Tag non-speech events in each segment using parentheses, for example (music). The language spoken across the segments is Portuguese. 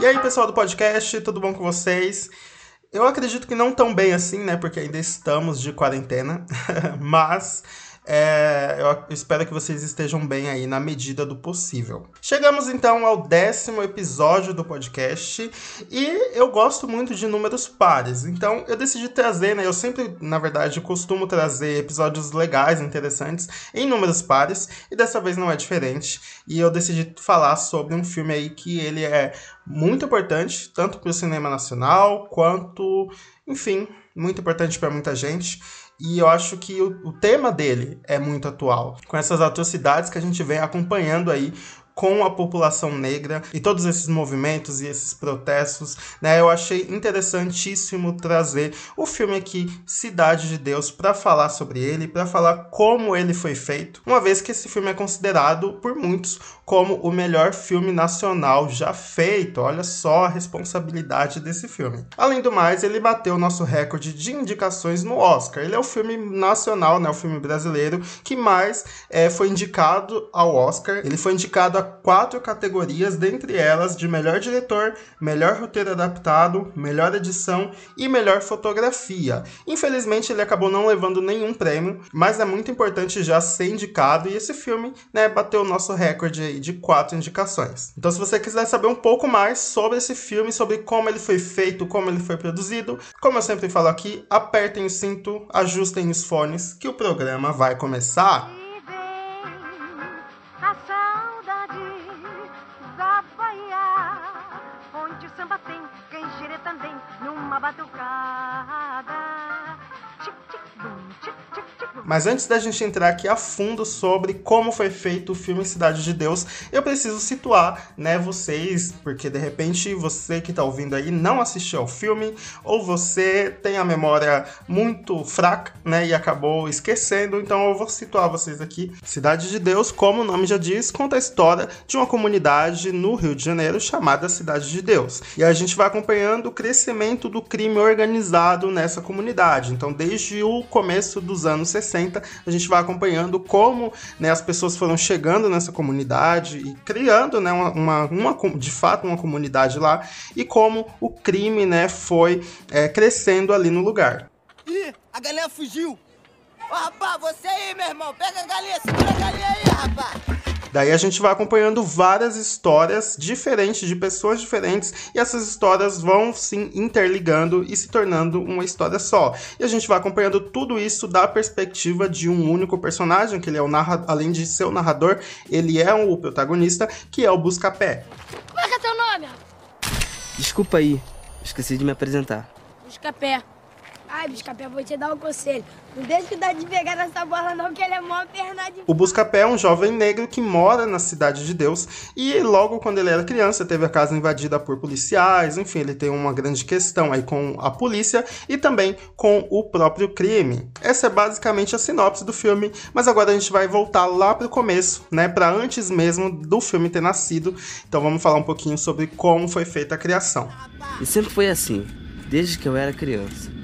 E aí, pessoal do podcast, tudo bom com vocês? Eu acredito que não tão bem assim, né? Porque ainda estamos de quarentena, (laughs) mas é, eu espero que vocês estejam bem aí na medida do possível. Chegamos então ao décimo episódio do podcast e eu gosto muito de números pares, então eu decidi trazer, né? Eu sempre, na verdade, costumo trazer episódios legais, interessantes em números pares e dessa vez não é diferente. E eu decidi falar sobre um filme aí que ele é muito importante, tanto para o cinema nacional quanto, enfim, muito importante para muita gente. E eu acho que o, o, tema dele é muito atual, com essas atrocidades que a gente vem acompanhando aí com a população negra e todos esses movimentos e esses protestos, né? Eu achei interessantíssimo trazer o filme aqui Cidade de Deus para falar sobre ele, para falar como ele foi feito, uma vez que esse filme é considerado por muitos como o melhor filme nacional já feito. Olha só a responsabilidade desse filme. Além do mais, ele bateu o nosso recorde de indicações no Oscar. Ele é o filme nacional, né, o filme brasileiro que mais é, foi indicado ao Oscar. Ele foi indicado a quatro categorias, dentre elas de melhor diretor, melhor roteiro adaptado, melhor edição e melhor fotografia. Infelizmente ele acabou não levando nenhum prêmio, mas é muito importante já ser indicado e esse filme, né, bateu o nosso recorde de quatro indicações. Então se você quiser saber um pouco mais sobre esse filme, sobre como ele foi feito, como ele foi produzido, como eu sempre falo aqui, apertem o cinto, ajustem os fones que o programa vai começar. samba tem, quem gira também numa batucada. Mas antes da gente entrar aqui a fundo sobre como foi feito o filme Cidade de Deus, eu preciso situar, né, vocês, porque de repente você que tá ouvindo aí não assistiu ao filme ou você tem a memória muito fraca, né, e acabou esquecendo, então eu vou situar vocês aqui. Cidade de Deus, como o nome já diz, conta a história de uma comunidade no Rio de Janeiro chamada Cidade de Deus. E a gente vai acompanhando o crescimento do crime organizado nessa comunidade. Então, desde o começo dos anos 60 60, a gente vai acompanhando como né, as pessoas foram chegando nessa comunidade e criando né, uma, uma, uma de fato uma comunidade lá e como o crime né, foi é, crescendo ali no lugar. Ih, a galinha fugiu! Ô rapaz, você aí, meu irmão, pega a galinha, segura a galinha aí! Daí a gente vai acompanhando várias histórias diferentes, de pessoas diferentes, e essas histórias vão se interligando e se tornando uma história só. E a gente vai acompanhando tudo isso da perspectiva de um único personagem, que ele é o narrador, além de ser o narrador, ele é o protagonista, que é o Buscapé. Qual é, é teu nome? Desculpa aí, esqueci de me apresentar. Buscapé. Ai, Buscapé, vou te dar um conselho. Não deixa o de pegar nessa bola não, que ele é mó perna de... O Buscapé é um jovem negro que mora na Cidade de Deus e logo quando ele era criança teve a casa invadida por policiais, enfim, ele tem uma grande questão aí com a polícia e também com o próprio crime. Essa é basicamente a sinopse do filme, mas agora a gente vai voltar lá pro começo, né, para antes mesmo do filme ter nascido. Então vamos falar um pouquinho sobre como foi feita a criação. E sempre foi assim, desde que eu era criança.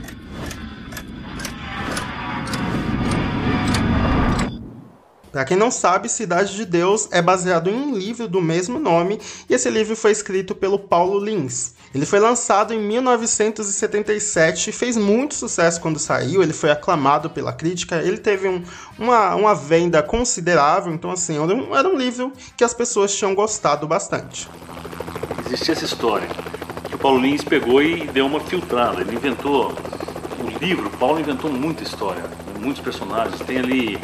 Para quem não sabe, Cidade de Deus é baseado em um livro do mesmo nome e esse livro foi escrito pelo Paulo Lins. Ele foi lançado em 1977 e fez muito sucesso quando saiu, ele foi aclamado pela crítica, ele teve um, uma, uma venda considerável, então assim, era um, era um livro que as pessoas tinham gostado bastante. Existia essa história que o Paulo Lins pegou e deu uma filtrada, ele inventou o livro, Paulo inventou muita história, muitos personagens, tem ali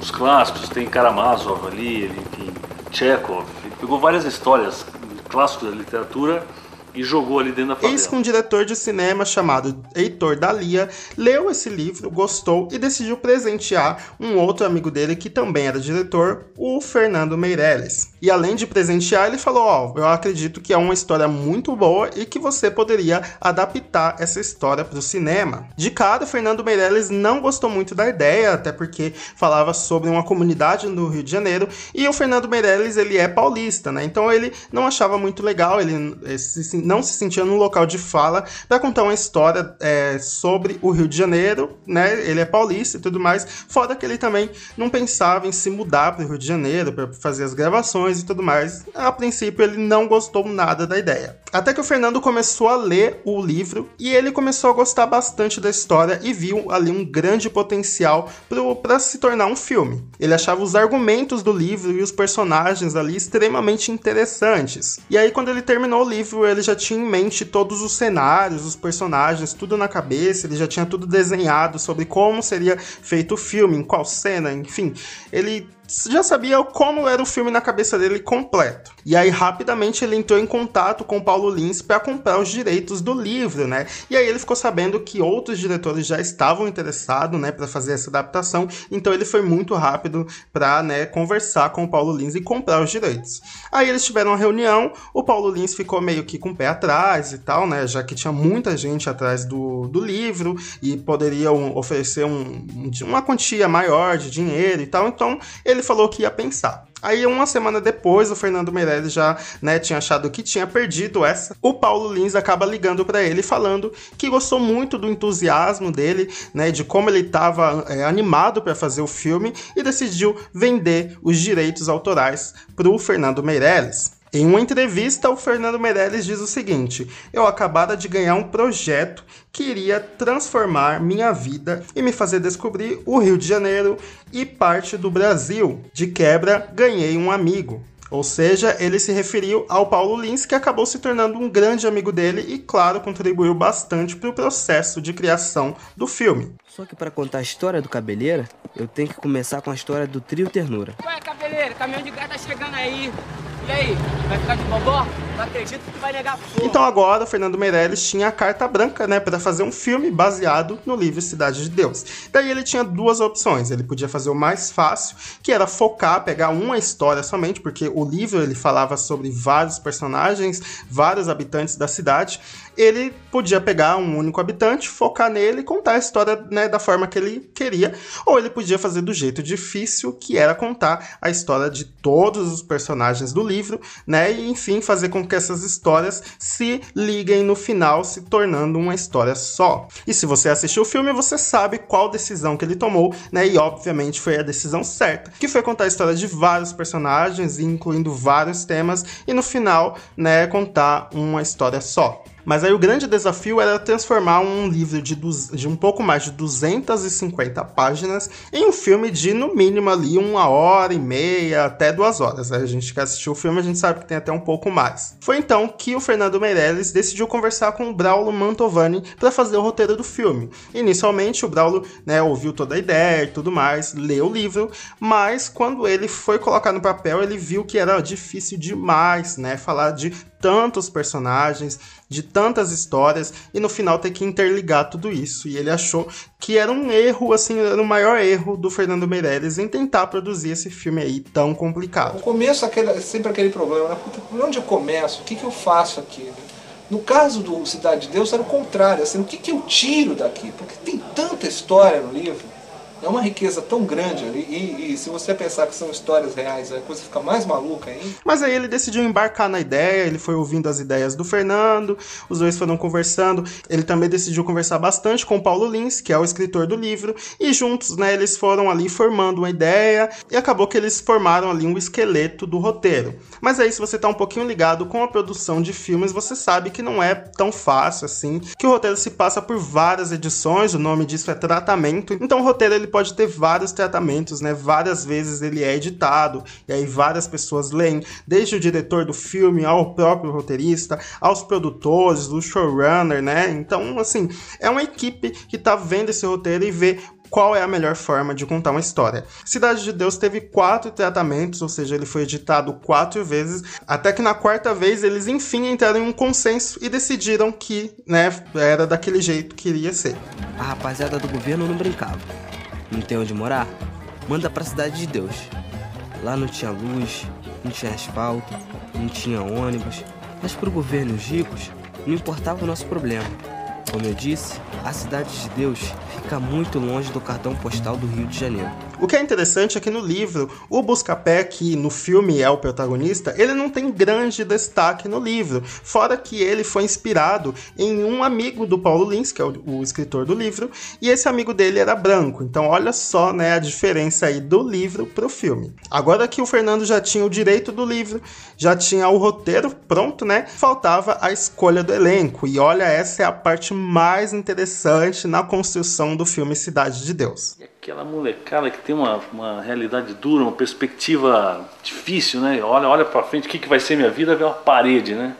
os clássicos, tem Karamazov ali, enfim, Chekhov, ele pegou várias histórias clássicos da literatura e jogou ali dentro da favela. Eis que um diretor de cinema chamado Heitor Dalia leu esse livro, gostou e decidiu presentear um outro amigo dele que também era diretor, o Fernando Meirelles. E além de presentear, ele falou: Ó, oh, eu acredito que é uma história muito boa e que você poderia adaptar essa história para o cinema. De cara, Fernando Meirelles não gostou muito da ideia, até porque falava sobre uma comunidade no Rio de Janeiro e o Fernando Meirelles ele é paulista, né? Então ele não achava muito legal, ele se não se sentia no local de fala para contar uma história é, sobre o Rio de Janeiro, né? Ele é paulista e tudo mais. Fora que ele também não pensava em se mudar para o Rio de Janeiro para fazer as gravações e tudo mais. A princípio, ele não gostou nada da ideia. Até que o Fernando começou a ler o livro e ele começou a gostar bastante da história e viu ali um grande potencial para se tornar um filme. Ele achava os argumentos do livro e os personagens ali extremamente interessantes. E aí, quando ele terminou o livro, ele já tinha em mente todos os cenários, os personagens, tudo na cabeça, ele já tinha tudo desenhado sobre como seria feito o filme, em qual cena, enfim. Ele já sabia como era o filme na cabeça dele completo. E aí rapidamente ele entrou em contato com Paulo Lins para comprar os direitos do livro, né? E aí ele ficou sabendo que outros diretores já estavam interessados, né, para fazer essa adaptação. Então ele foi muito rápido para, né, conversar com o Paulo Lins e comprar os direitos. Aí eles tiveram uma reunião, o Paulo Lins ficou meio que com o pé atrás e tal, né, já que tinha muita gente atrás do, do livro e poderiam oferecer um, uma quantia maior de dinheiro e tal. Então ele ele falou que ia pensar. Aí, uma semana depois, o Fernando Meirelles já né, tinha achado que tinha perdido essa. O Paulo Lins acaba ligando para ele falando que gostou muito do entusiasmo dele, né, de como ele estava é, animado para fazer o filme e decidiu vender os direitos autorais para o Fernando Meirelles. Em uma entrevista, o Fernando Meirelles diz o seguinte: Eu acabara de ganhar um projeto que iria transformar minha vida e me fazer descobrir o Rio de Janeiro e parte do Brasil. De quebra, ganhei um amigo. Ou seja, ele se referiu ao Paulo Lins, que acabou se tornando um grande amigo dele e, claro, contribuiu bastante para o processo de criação do filme. Só que para contar a história do Cabeleira, eu tenho que começar com a história do trio Ternura. Ué, Cabeleira, caminhão de gás tá chegando aí. E aí, vai ficar de bobó? Não acredito que vai negar fogo. Então agora o Fernando Meirelles tinha a carta branca, né, para fazer um filme baseado no livro Cidade de Deus. Daí ele tinha duas opções. Ele podia fazer o mais fácil, que era focar, pegar uma história somente, porque o livro ele falava sobre vários personagens, vários habitantes da cidade. Ele podia pegar um único habitante, focar nele e contar a história né, da forma que ele queria, ou ele podia fazer do jeito difícil, que era contar a história de todos os personagens do livro, né, e enfim fazer com que essas histórias se liguem no final, se tornando uma história só. E se você assistiu o filme, você sabe qual decisão que ele tomou, né, e obviamente foi a decisão certa, que foi contar a história de vários personagens, incluindo vários temas, e no final, né, contar uma história só. Mas aí o grande desafio era transformar um livro de, de um pouco mais de 250 páginas em um filme de, no mínimo, ali uma hora e meia, até duas horas. A gente que assistiu o filme, a gente sabe que tem até um pouco mais. Foi então que o Fernando Meirelles decidiu conversar com o Braulo Mantovani para fazer o roteiro do filme. Inicialmente, o Braulo né, ouviu toda a ideia e tudo mais, leu o livro, mas quando ele foi colocar no papel, ele viu que era difícil demais, né, falar de tantos personagens, de tantas histórias e no final ter que interligar tudo isso. E ele achou que era um erro, assim, era o maior erro do Fernando Meirelles em tentar produzir esse filme aí tão complicado. No começo aquele, sempre aquele problema, né? Por onde eu começo? O que, que eu faço aqui? No caso do Cidade de Deus era o contrário, assim, o que, que eu tiro daqui? Porque tem tanta história no livro é uma riqueza tão grande ali, e, e, se você pensar que são histórias reais, a coisa fica mais maluca ainda. Mas aí ele decidiu embarcar na ideia, ele foi ouvindo as ideias do Fernando, os dois foram conversando, ele também decidiu conversar bastante com Paulo Lins, que é o escritor do livro, e juntos, né, eles foram ali formando uma ideia, e acabou que eles formaram ali um esqueleto do roteiro. Mas aí, se você tá um pouquinho ligado com a produção de filmes, você sabe que não é tão fácil assim, que o roteiro se passa por várias edições, o nome disso é tratamento, então o roteiro ele pode ter vários tratamentos, né? Várias vezes ele é editado, e aí várias pessoas leem, desde o diretor do filme ao próprio roteirista, aos produtores, do showrunner, né? Então, assim, é uma equipe que tá vendo esse roteiro e vê qual é a melhor forma de contar uma história. Cidade de Deus teve quatro tratamentos, ou seja, ele foi editado quatro vezes, até que na quarta vez eles enfim entraram em um consenso e decidiram que, né, era daquele jeito que iria ser. A rapaziada do governo não brincava. Não tem onde morar? Manda pra cidade de Deus. Lá não tinha luz, não tinha asfalto, não tinha ônibus, mas pro governo e os ricos não importava o nosso problema. Como eu disse, a cidade de Deus fica muito longe do cartão postal do Rio de Janeiro. O que é interessante é que no livro, o Buscapé, que no filme é o protagonista, ele não tem grande destaque no livro, fora que ele foi inspirado em um amigo do Paulo Lins, que é o, o escritor do livro, e esse amigo dele era branco. Então olha só, né, a diferença aí do livro pro filme. Agora que o Fernando já tinha o direito do livro, já tinha o roteiro pronto, né? Faltava a escolha do elenco. E olha, essa é a parte mais interessante na construção do filme Cidade de Deus. Aquela molecada que tem uma, uma realidade dura, uma perspectiva difícil, né? Olha, olha para frente, o que, que vai ser minha vida? Vê uma parede, né?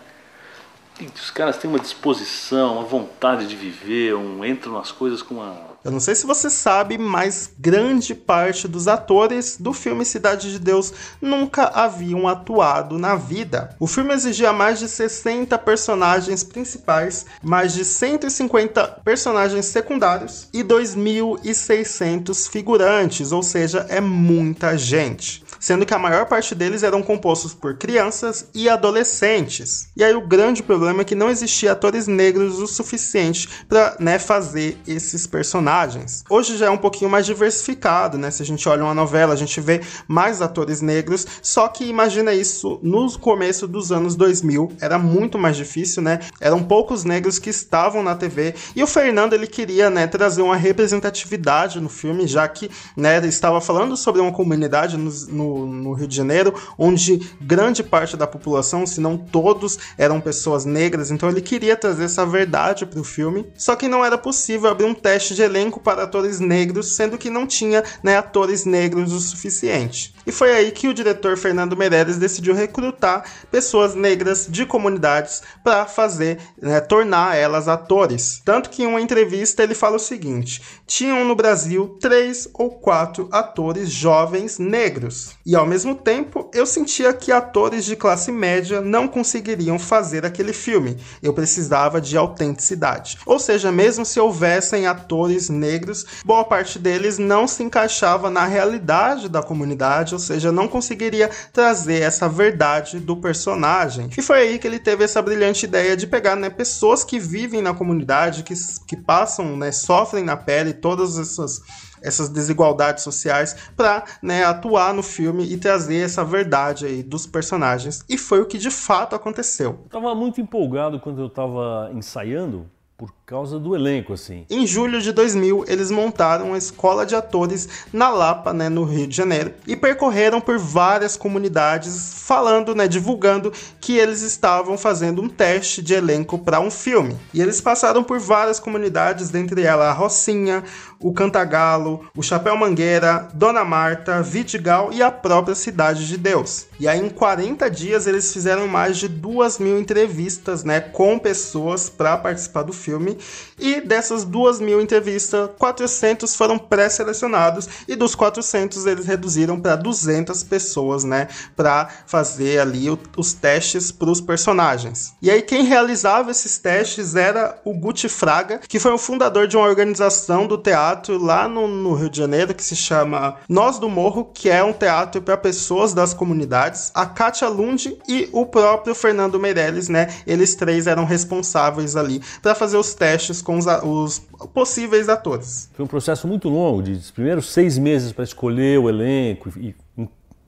E os caras têm uma disposição, uma vontade de viver, um, entram nas coisas com uma eu não sei se você sabe, mas grande parte dos atores do filme Cidade de Deus nunca haviam atuado na vida. O filme exigia mais de 60 personagens principais, mais de 150 personagens secundários e 2.600 figurantes, ou seja, é muita gente sendo que a maior parte deles eram compostos por crianças e adolescentes. E aí o grande problema é que não existia atores negros o suficiente para né, fazer esses personagens. Hoje já é um pouquinho mais diversificado, né? Se a gente olha uma novela, a gente vê mais atores negros, só que imagina isso no começo dos anos 2000, era muito mais difícil, né? Eram poucos negros que estavam na TV e o Fernando ele queria, né, trazer uma representatividade no filme, já que, né, estava falando sobre uma comunidade no, no no, Rio de Janeiro, onde grande parte da população, se não todos, eram pessoas negras. Então ele queria trazer essa verdade para o filme. Só que não era possível abrir um teste de elenco para atores negros, sendo que não tinha né, atores negros o suficiente. E foi aí que o diretor Fernando Meirelles decidiu recrutar pessoas negras de comunidades para fazer, né, tornar elas atores. Tanto que em uma entrevista ele fala o seguinte: tinham no Brasil três ou quatro atores jovens negros. E ao mesmo tempo, eu sentia que atores de classe média não conseguiriam fazer aquele filme. Eu precisava de autenticidade. Ou seja, mesmo se houvessem atores negros, boa parte deles não se encaixava na realidade da comunidade, ou seja, não conseguiria trazer essa verdade do personagem. E foi aí que ele teve essa brilhante ideia de pegar né, pessoas que vivem na comunidade, que, que passam, né, sofrem na pele todas essas essas desigualdades sociais para né, atuar no filme e trazer essa verdade aí dos personagens. E foi o que de fato aconteceu. Eu tava muito empolgado quando eu estava ensaiando por causa do elenco, assim. Em julho de 2000, eles montaram uma escola de atores na Lapa, né, no Rio de Janeiro, e percorreram por várias comunidades falando, né, divulgando que eles estavam fazendo um teste de elenco para um filme. E eles passaram por várias comunidades, dentre elas a Rocinha, o Cantagalo, o Chapéu Mangueira, Dona Marta, Vidigal e a própria Cidade de Deus. E aí, em 40 dias, eles fizeram mais de duas mil entrevistas né, com pessoas para participar do filme. E dessas duas mil entrevistas, 400 foram pré-selecionados. E dos 400, eles reduziram para 200 pessoas né, para fazer ali o, os testes para os personagens. E aí, quem realizava esses testes era o Guti Fraga, que foi o fundador de uma organização do teatro lá no, no Rio de Janeiro que se chama Nós do Morro, que é um teatro para pessoas das comunidades a Katia Lund e o próprio Fernando Meirelles, né? Eles três eram responsáveis ali para fazer os testes com os, os, possíveis atores. Foi um processo muito longo, de primeiros seis meses para escolher o elenco e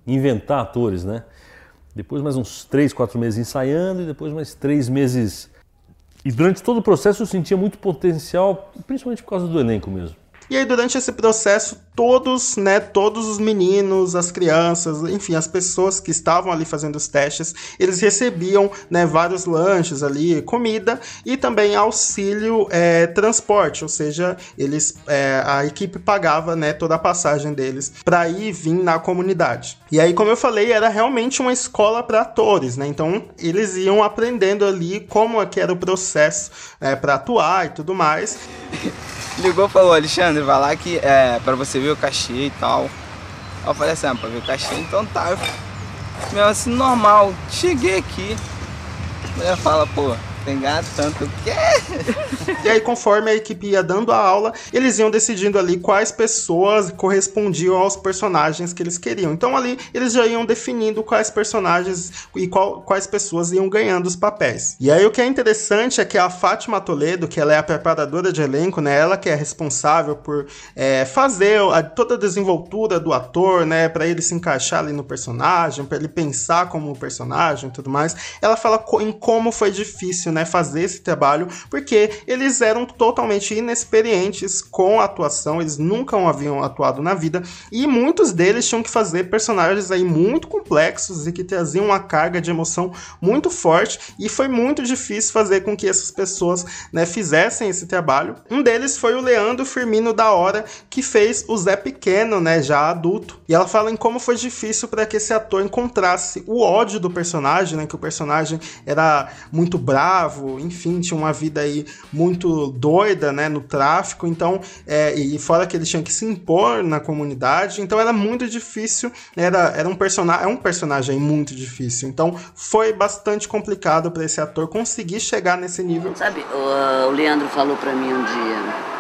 inventar atores, né? Depois mais uns três, quatro meses ensaiando e depois mais três meses. E durante todo o processo eu sentia muito potencial, principalmente por causa do elenco mesmo. E aí, durante esse processo, todos, né, todos os meninos, as crianças, enfim, as pessoas que estavam ali fazendo os testes, eles recebiam, né, vários lanches ali, comida e também auxílio é, transporte, ou seja, eles, é, a equipe pagava, né, toda a passagem deles para ir e vir na comunidade. E aí, como eu falei, era realmente uma escola para atores, né? Então, eles iam aprendendo ali como é que era o processo é, para atuar e tudo mais. (laughs) ligou e falou, Alexandre, vai lá que é pra você ver o cachê e tal. Eu falei assim, ah, pra ver o cachê, então tá. Eu, mesmo assim, normal. Cheguei aqui. A mulher fala, pô, Gato tanto. E aí, conforme a equipe ia dando a aula, eles iam decidindo ali quais pessoas correspondiam aos personagens que eles queriam. Então, ali, eles já iam definindo quais personagens e qual, quais pessoas iam ganhando os papéis. E aí, o que é interessante é que a Fátima Toledo, que ela é a preparadora de elenco, né? Ela que é responsável por é, fazer a, toda a desenvoltura do ator, né? Para ele se encaixar ali no personagem, para ele pensar como personagem e tudo mais. Ela fala co em como foi difícil, né? Fazer esse trabalho, porque eles eram totalmente inexperientes com a atuação, eles nunca haviam atuado na vida, e muitos deles tinham que fazer personagens aí muito complexos e que traziam uma carga de emoção muito forte, e foi muito difícil fazer com que essas pessoas né, fizessem esse trabalho. Um deles foi o Leandro Firmino da Hora, que fez o Zé Pequeno, né, já adulto, e ela fala em como foi difícil para que esse ator encontrasse o ódio do personagem, né, que o personagem era muito bravo, enfim, tinha uma vida aí muito doida, né, no tráfico, então, é, e fora que ele tinha que se impor na comunidade, então era muito difícil, era, era um personagem, é um personagem muito difícil, então foi bastante complicado para esse ator conseguir chegar nesse nível. Sabe, o, o Leandro falou para mim um dia,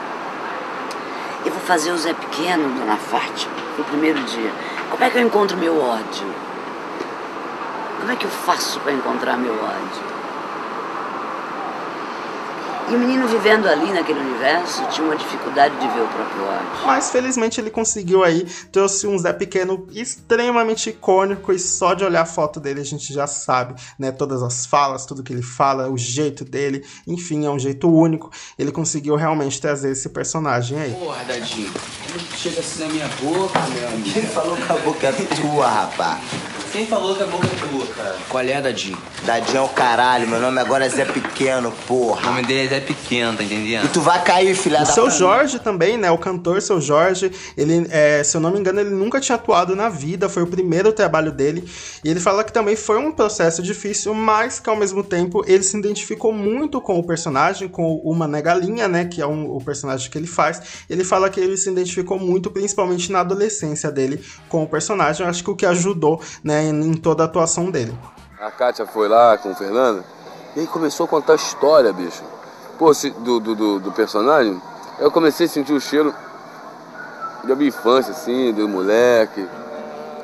eu vou fazer o Zé Pequeno, Dona Fátima, no primeiro dia. Como é que eu encontro meu ódio? Como é que eu faço para encontrar meu ódio? E o menino vivendo ali naquele universo tinha uma dificuldade de ver o próprio ódio. Mas felizmente ele conseguiu aí, trouxe um Zé Pequeno extremamente icônico e só de olhar a foto dele a gente já sabe, né? Todas as falas, tudo que ele fala, o jeito dele, enfim, é um jeito único. Ele conseguiu realmente trazer esse personagem aí. Porra, Dadinho, como que chega assim na minha boca, meu amigo? Quem falou que a boca é tua, rapá? Quem falou que a boca é tua, cara? Qual é, Dadinho? Dadinho é o caralho, meu nome agora é Zé Pequeno, porra. O nome dele é Zé Pequeno, tá entendendo? E tu vai cair, filha O da seu. Jorge também, né? O cantor seu Jorge, ele, é, se eu não me engano, ele nunca tinha atuado na vida, foi o primeiro trabalho dele. E ele fala que também foi um processo difícil, mas que ao mesmo tempo ele se identificou muito com o personagem, com o Mané Galinha, né? Que é um, o personagem que ele faz. Ele fala que ele se identificou muito, principalmente na adolescência dele, com o personagem. Eu acho que o que ajudou, né, em, em toda a atuação dele. A Kátia foi lá com o Fernando e aí começou a contar a história, bicho. Pô, se- do, do, do, do personagem. Eu comecei a sentir o cheiro da minha infância, assim, do moleque.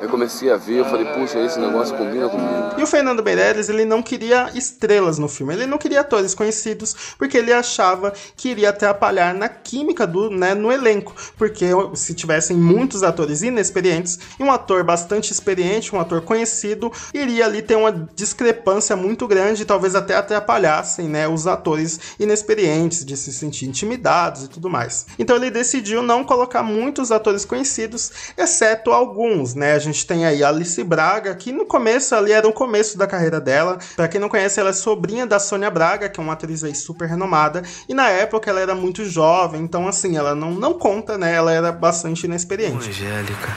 Eu comecei a ver, eu falei, puxa, esse negócio combina comigo. E o Fernando Meirelles, ele não queria estrelas no filme, ele não queria atores conhecidos, porque ele achava que iria atrapalhar na química do, né, no elenco, porque se tivessem muitos atores inexperientes e um ator bastante experiente, um ator conhecido, iria ali ter uma discrepância muito grande, talvez até atrapalhassem, né, os atores inexperientes de se sentir intimidados e tudo mais. Então ele decidiu não colocar muitos atores conhecidos, exceto alguns, né? A gente tem aí a Alice Braga, que no começo ali era o começo da carreira dela. Pra quem não conhece, ela é sobrinha da Sônia Braga, que é uma atriz aí super renomada, e na época ela era muito jovem, então assim, ela não, não conta, né? Ela era bastante inexperiente. Angélica,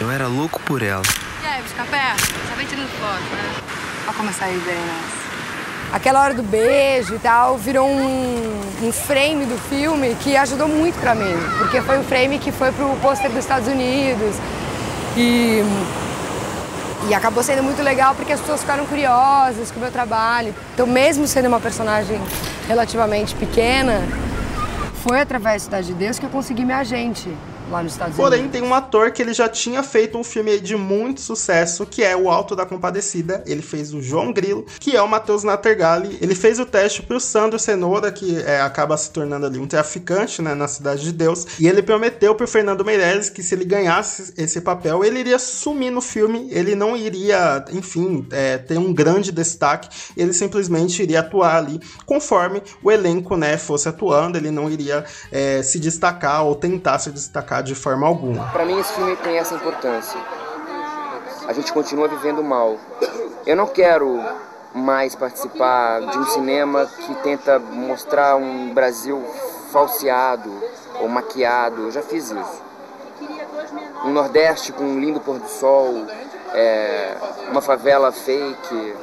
eu era louco por ela. E aí, Buscapé? Só vem tirando foto, né? Olha como saí bem nessa. Aquela hora do beijo e tal virou um, um frame do filme que ajudou muito pra mim, porque foi um frame que foi pro pôster dos Estados Unidos e, e acabou sendo muito legal porque as pessoas ficaram curiosas com o meu trabalho. Então, mesmo sendo uma personagem relativamente pequena, foi através da Cidade de Deus que eu consegui minha agente lá nos Estados Porém, Unidos. tem um ator que ele já tinha feito um filme de muito sucesso, que é O Alto da Compadecida. Ele fez o João Grilo, que é o Matheus Nattergali. Ele fez o teste pro Sandro Cenoura, que é, acaba se tornando ali um traficante, né, na Cidade de Deus. E ele prometeu pro Fernando Meirelles que se ele ganhasse esse papel, ele iria sumir no filme. Ele não iria, enfim, é, ter um grande destaque. Ele simplesmente iria atuar ali conforme o elenco, né, fosse atuando. Ele não iria é, se destacar ou tentar se destacar de forma alguma. Pra mim esse filme tem essa importância. A gente continua vivendo mal. Eu não quero mais participar de um cinema que tenta mostrar um Brasil falseado ou maquiado. Eu já fiz isso. Um Nordeste com um lindo pôr do sol, é, uma favela fake.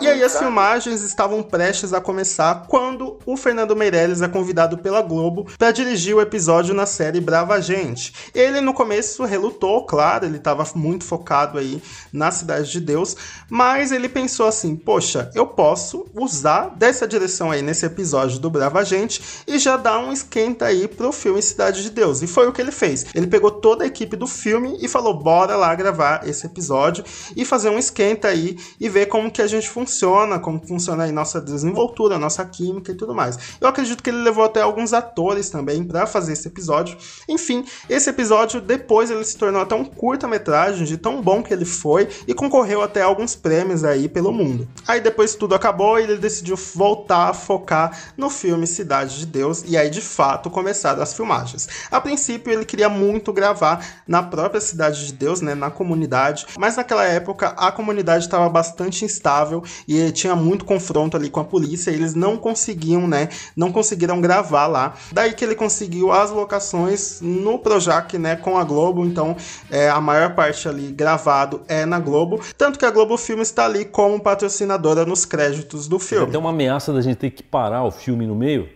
E aí as filmagens estavam prestes a começar quando o Fernando Meirelles é convidado pela Globo para dirigir o episódio na série Brava Gente. Ele no começo relutou, claro, ele estava muito focado aí na Cidade de Deus, mas ele pensou assim: poxa, eu posso usar dessa direção aí nesse episódio do Brava Gente e já dar um esquenta aí pro filme Cidade de Deus. E foi o que ele fez. Ele pegou toda a equipe do filme e falou: bora lá gravar esse episódio e fazer um esquenta aí e ver como que a gente funciona, como funciona aí nossa desenvoltura, nossa química e tudo mais. Eu acredito que ele levou até alguns atores também para fazer esse episódio. Enfim, esse episódio depois ele se tornou até um curta-metragem de tão bom que ele foi e concorreu até alguns prêmios aí pelo mundo. Aí depois tudo acabou e ele decidiu voltar a focar no filme Cidade de Deus e aí de fato começaram as filmagens. A princípio ele queria muito gravar na própria Cidade de Deus, né, na comunidade, mas naquela época a comunidade estava bastante instável e tinha muito confronto ali com a polícia, eles não conseguiam, né, não conseguiram gravar lá. Daí que ele conseguiu as locações no Projac, né, com a Globo, então é, a maior parte ali gravado é na Globo, tanto que a Globo Filme está ali como patrocinadora nos créditos do filme. Tem uma ameaça da gente ter que parar o filme no meio,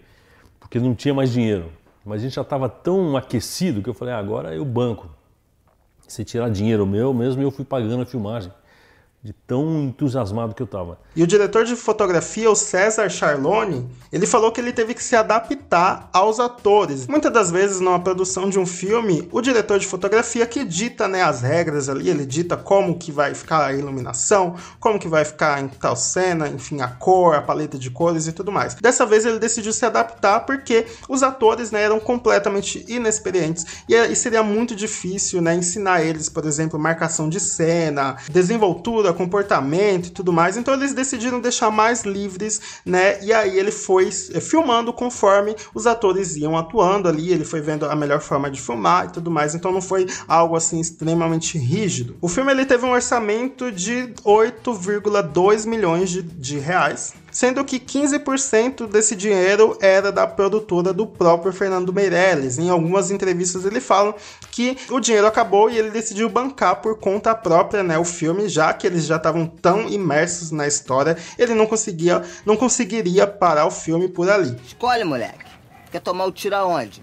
porque não tinha mais dinheiro. Mas a gente já estava tão aquecido que eu falei, ah, agora eu banco. Se tirar dinheiro meu mesmo, eu fui pagando a filmagem de tão entusiasmado que eu estava. E o diretor de fotografia, o César Charlone, ele falou que ele teve que se adaptar aos atores. Muitas das vezes, numa produção de um filme, o diretor de fotografia que dita né, as regras ali, ele dita como que vai ficar a iluminação, como que vai ficar em tal cena, enfim, a cor, a paleta de cores e tudo mais. Dessa vez ele decidiu se adaptar porque os atores né, eram completamente inexperientes e, e seria muito difícil né, ensinar eles, por exemplo, marcação de cena, desenvoltura, comportamento e tudo mais. Então eles decidiram deixar mais livres, né? E aí ele foi eh, filmando conforme os atores iam atuando ali, ele foi vendo a melhor forma de filmar e tudo mais. Então não foi algo assim extremamente rígido. O filme ele teve um orçamento de 8,2 milhões de, de reais sendo que 15% desse dinheiro era da produtora do próprio Fernando Meirelles. Em algumas entrevistas ele fala que o dinheiro acabou e ele decidiu bancar por conta própria, né, o filme, já que eles já estavam tão imersos na história, ele não conseguia, não conseguiria parar o filme por ali. Escolhe, moleque. Quer tomar o tiro aonde?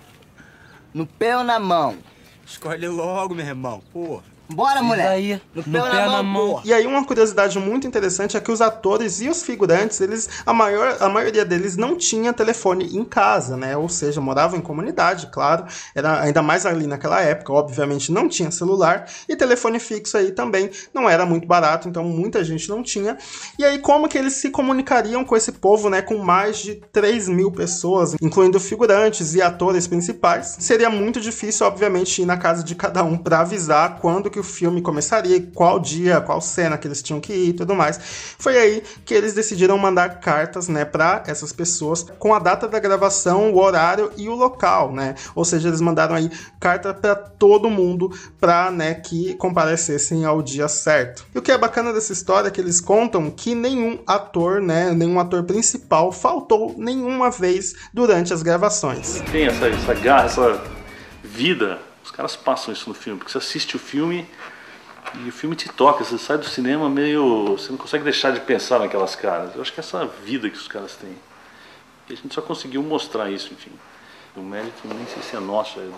No pé ou na mão? Escolhe logo, meu irmão. Porra. Bora, moleque. Aí, no, pé, na, mão, mão. E aí uma curiosidade muito interessante é que os atores e os figurantes, eles a maior a maioria deles não tinha telefone em casa, né? Ou seja, moravam em comunidade, claro. Era ainda mais ali naquela época, obviamente não tinha celular e telefone fixo aí também não era muito barato, então muita gente não tinha. E aí como que eles se comunicariam com esse povo, né? Com mais de 3 mil pessoas, incluindo figurantes e atores principais. Seria muito difícil, obviamente, ir na casa de cada um para avisar quando que o filme começaria, qual dia, qual cena que eles tinham que ir e tudo mais. Foi aí que eles decidiram mandar cartas, né, para essas pessoas com a data da gravação, o horário e o local, né? Ou seja, eles mandaram aí carta para todo mundo para, né, que comparecessem ao dia certo. E o que é bacana dessa história é que eles contam que nenhum ator, né, nenhum ator principal faltou nenhuma vez durante as gravações. Tem essa, essa garra, essa vida caras passam isso no filme, porque você assiste o filme e o filme te toca, você sai do cinema meio. Você não consegue deixar de pensar naquelas caras. Eu acho que é essa vida que os caras têm. E a gente só conseguiu mostrar isso, enfim. O mérito nem sei se é nosso, é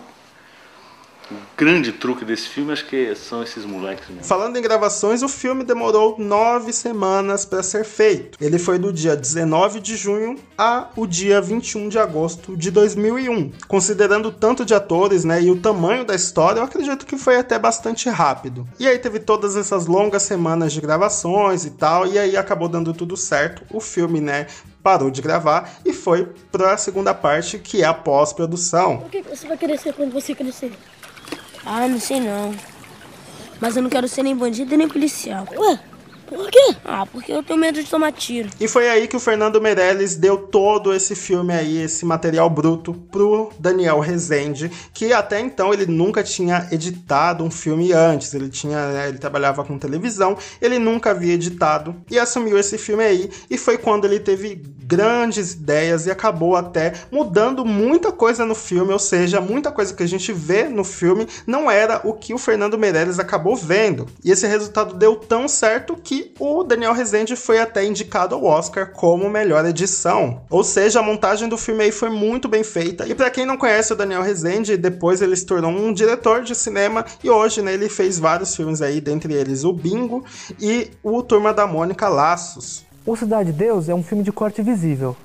o grande truque desse filme acho que são esses moleques mesmo. Falando em gravações, o filme demorou nove semanas para ser feito. Ele foi do dia 19 de junho a o dia 21 de agosto de 2001. Considerando o tanto de atores né, e o tamanho da história, eu acredito que foi até bastante rápido. E aí teve todas essas longas semanas de gravações e tal, e aí acabou dando tudo certo. O filme, né, parou de gravar e foi para a segunda parte, que é a pós-produção. O que você vai querer ser quando você crescer? Ah, não sei não. Mas eu não quero ser nem bandido nem policial. Ué, por quê? Ah, porque eu tenho medo de tomar tiro. E foi aí que o Fernando Meirelles deu todo esse filme aí, esse material bruto, pro Daniel Rezende, que até então ele nunca tinha editado um filme antes. Ele tinha, né, ele trabalhava com televisão, ele nunca havia editado e assumiu esse filme aí. E foi quando ele teve grandes ideias e acabou até mudando muita coisa no filme, ou seja, muita coisa que a gente vê no filme não era o que o Fernando Meirelles acabou vendo. E esse resultado deu tão certo que que o Daniel Rezende foi até indicado ao Oscar como melhor edição. Ou seja, a montagem do filme aí foi muito bem feita. E para quem não conhece o Daniel Rezende, depois ele se tornou um diretor de cinema e hoje né, ele fez vários filmes aí, dentre eles o Bingo e o Turma da Mônica Laços. O Cidade de Deus é um filme de corte visível.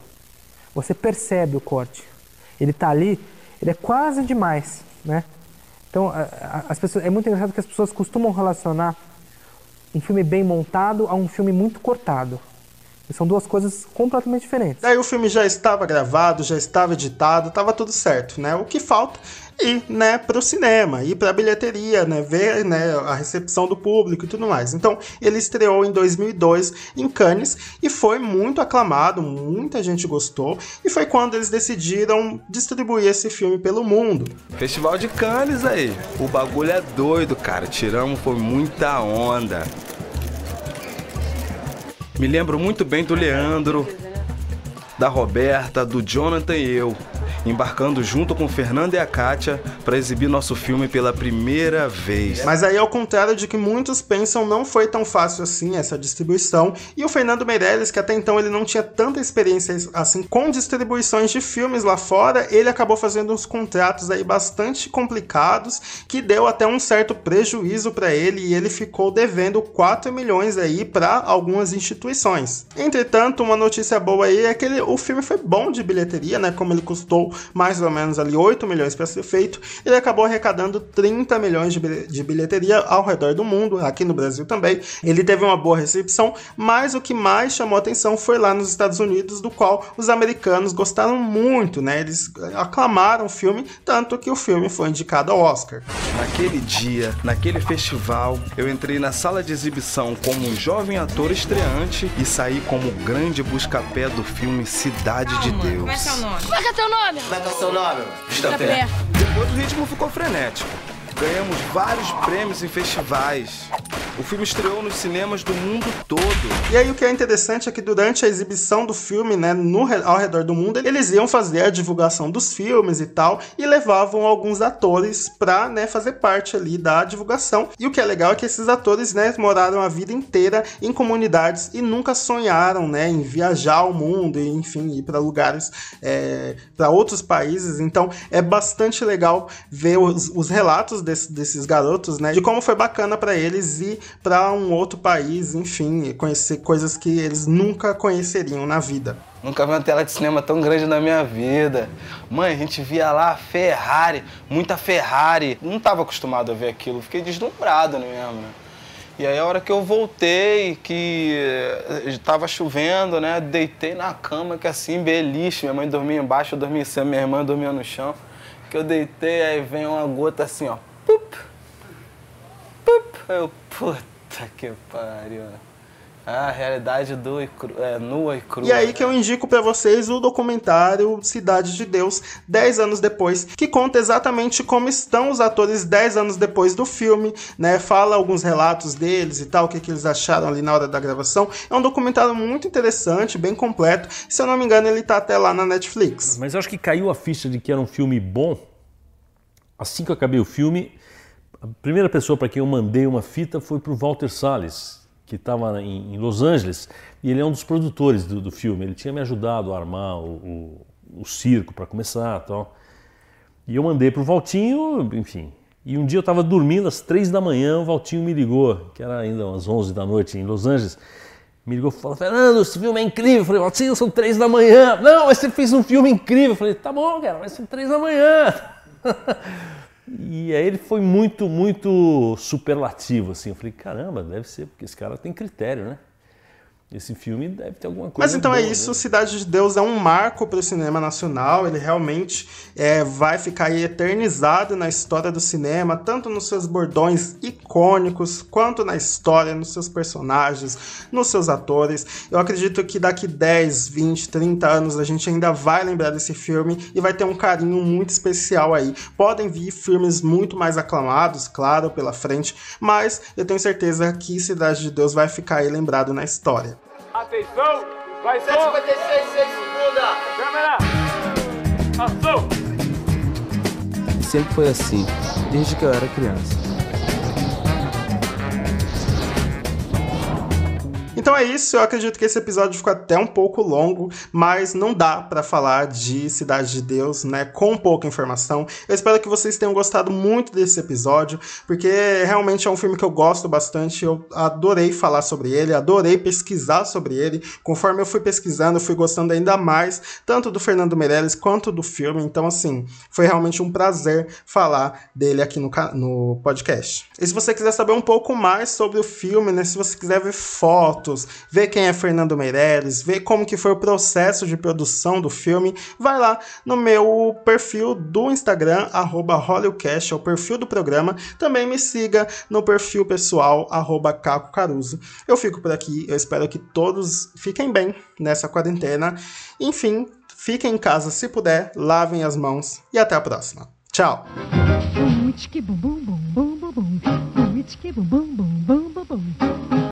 Você percebe o corte. Ele tá ali, ele é quase demais, né? Então, as pessoas, é muito engraçado que as pessoas costumam relacionar um filme bem montado a um filme muito cortado. São duas coisas completamente diferentes. Daí o filme já estava gravado, já estava editado, estava tudo certo, né? O que falta ir, né, pro cinema, ir pra bilheteria, né, ver, né, a recepção do público e tudo mais. Então, ele estreou em 2002 em Cannes e foi muito aclamado, muita gente gostou, e foi quando eles decidiram distribuir esse filme pelo mundo. Festival de Cannes aí. O bagulho é doido, cara. Tiramos foi muita onda. Me lembro muito bem do Leandro, da Roberta, do Jonathan e eu embarcando junto com Fernando e a Kátia para exibir nosso filme pela primeira vez. Mas aí, ao contrário de que muitos pensam, não foi tão fácil assim essa distribuição. E o Fernando Meirelles, que até então ele não tinha tanta experiência assim com distribuições de filmes lá fora, ele acabou fazendo uns contratos aí bastante complicados, que deu até um certo prejuízo para ele e ele ficou devendo 4 milhões aí para algumas instituições. Entretanto, uma notícia boa aí é que ele, o filme foi bom de bilheteria, né? Como ele custou mais ou menos ali 8 milhões para ser feito, ele acabou arrecadando 30 milhões de bilheteria ao redor do mundo, aqui no Brasil também. Ele teve uma boa recepção, mas o que mais chamou atenção foi lá nos Estados Unidos, do qual os americanos gostaram muito, né? Eles aclamaram o filme, tanto que o filme foi indicado ao Oscar. Naquele dia, naquele festival, eu entrei na sala de exibição como um jovem ator estreante e saí como grande busca-pé do filme Cidade de Deus. Como é seu nome? Como é que é teu nome? Como é que é o seu nome? Perto. Depois o ritmo ficou frenético. Ganhamos vários prêmios em festivais. O filme estreou nos cinemas do mundo todo. E aí o que é interessante é que durante a exibição do filme, né, no, ao redor do mundo, eles iam fazer a divulgação dos filmes e tal, e levavam alguns atores pra, né, fazer parte ali da divulgação. E o que é legal é que esses atores, né, moraram a vida inteira em comunidades e nunca sonharam, né, em viajar ao mundo e, enfim, ir para lugares, é, para outros países. Então é bastante legal ver os, os relatos desse, desses garotos, né? De como foi bacana para eles ir para um outro país, enfim, conhecer coisas que eles nunca conheceriam na vida. Nunca vi uma tela de cinema tão grande na minha vida. Mãe, a gente via lá Ferrari, muita Ferrari. Não estava acostumado a ver aquilo, fiquei deslumbrado mesmo, né? E aí a hora que eu voltei, que estava chovendo, né? Deitei na cama, que assim, beliche. Minha mãe dormia embaixo, eu dormia em cima, minha irmã dormia no chão. Que eu deitei, aí vem uma gota assim, ó. Eu, puta que pariu. Ah, a realidade do e cru, é, nua e crua. E aí que eu indico para vocês o documentário Cidade de Deus, 10 anos depois, que conta exatamente como estão os atores 10 anos depois do filme, né? Fala alguns relatos deles e tal, o que, que eles acharam ali na hora da gravação. É um documentário muito interessante, bem completo. Se eu não me engano, ele tá até lá na Netflix. Mas eu acho que caiu a ficha de que era um filme bom. Assim que eu acabei o filme, a primeira pessoa para quem eu mandei uma fita foi para o Walter Salles, que estava em, Los Angeles, e ele é um dos produtores do, do filme. Ele tinha me ajudado a armar o, o, o circo para começar tal. E eu mandei para o Valtinho, enfim. E um dia eu estava dormindo às três da manhã, o Valtinho me ligou, que era ainda umas onze da noite em Los Angeles. Me ligou e falou: Fernando, esse filme é incrível. Eu falei: Valtinho, são três da manhã. Não, mas você fez um filme incrível. Eu falei: tá bom, cara, mas são três da manhã. (laughs) E aí ele foi muito, muito superlativo, assim. Eu falei, caramba, deve ser, porque esse cara tem critério, né? Esse filme deve ter alguma coisa. Mas então boa, é isso, né? Cidade de Deus é um marco para o cinema nacional. Ele realmente é, vai ficar eternizado na história do cinema, tanto nos seus bordões icônicos, quanto na história, nos seus personagens, nos seus atores. Eu acredito que daqui 10, 20, 30 anos a gente ainda vai lembrar desse filme e vai ter um carinho muito especial aí. Podem vir filmes muito mais aclamados, claro, pela frente, mas eu tenho certeza que Cidade de Deus vai ficar aí lembrado na história. Atenção, vai 756, 6 segunda. Câmera, ação. Sempre foi assim, desde que eu era criança. Então é isso, eu acredito que esse episódio ficou até um pouco longo, mas não dá para falar de Cidade de Deus, né, com pouca informação. Eu espero que vocês tenham gostado muito desse episódio, porque realmente é um filme que eu gosto bastante, eu adorei falar sobre ele, adorei pesquisar sobre ele. Conforme eu fui pesquisando, eu fui gostando ainda mais, tanto do Fernando Meirelles quanto do filme. Então, assim, foi realmente um prazer falar dele aqui no, no podcast. E se você quiser saber um pouco mais sobre o filme, né, se você quiser ver fotos, ver quem é Fernando Meirelles, ver como que foi o processo de produção do filme, vai lá no meu perfil do Instagram, arroba Hollywoodcast, é o perfil do programa. Também me siga no perfil pessoal, arroba Caco Caruso. Eu fico por aqui, eu espero que todos fiquem bem nessa quarentena. Enfim, fiquem em casa se puder, lavem as mãos e até a próxima. Tchau!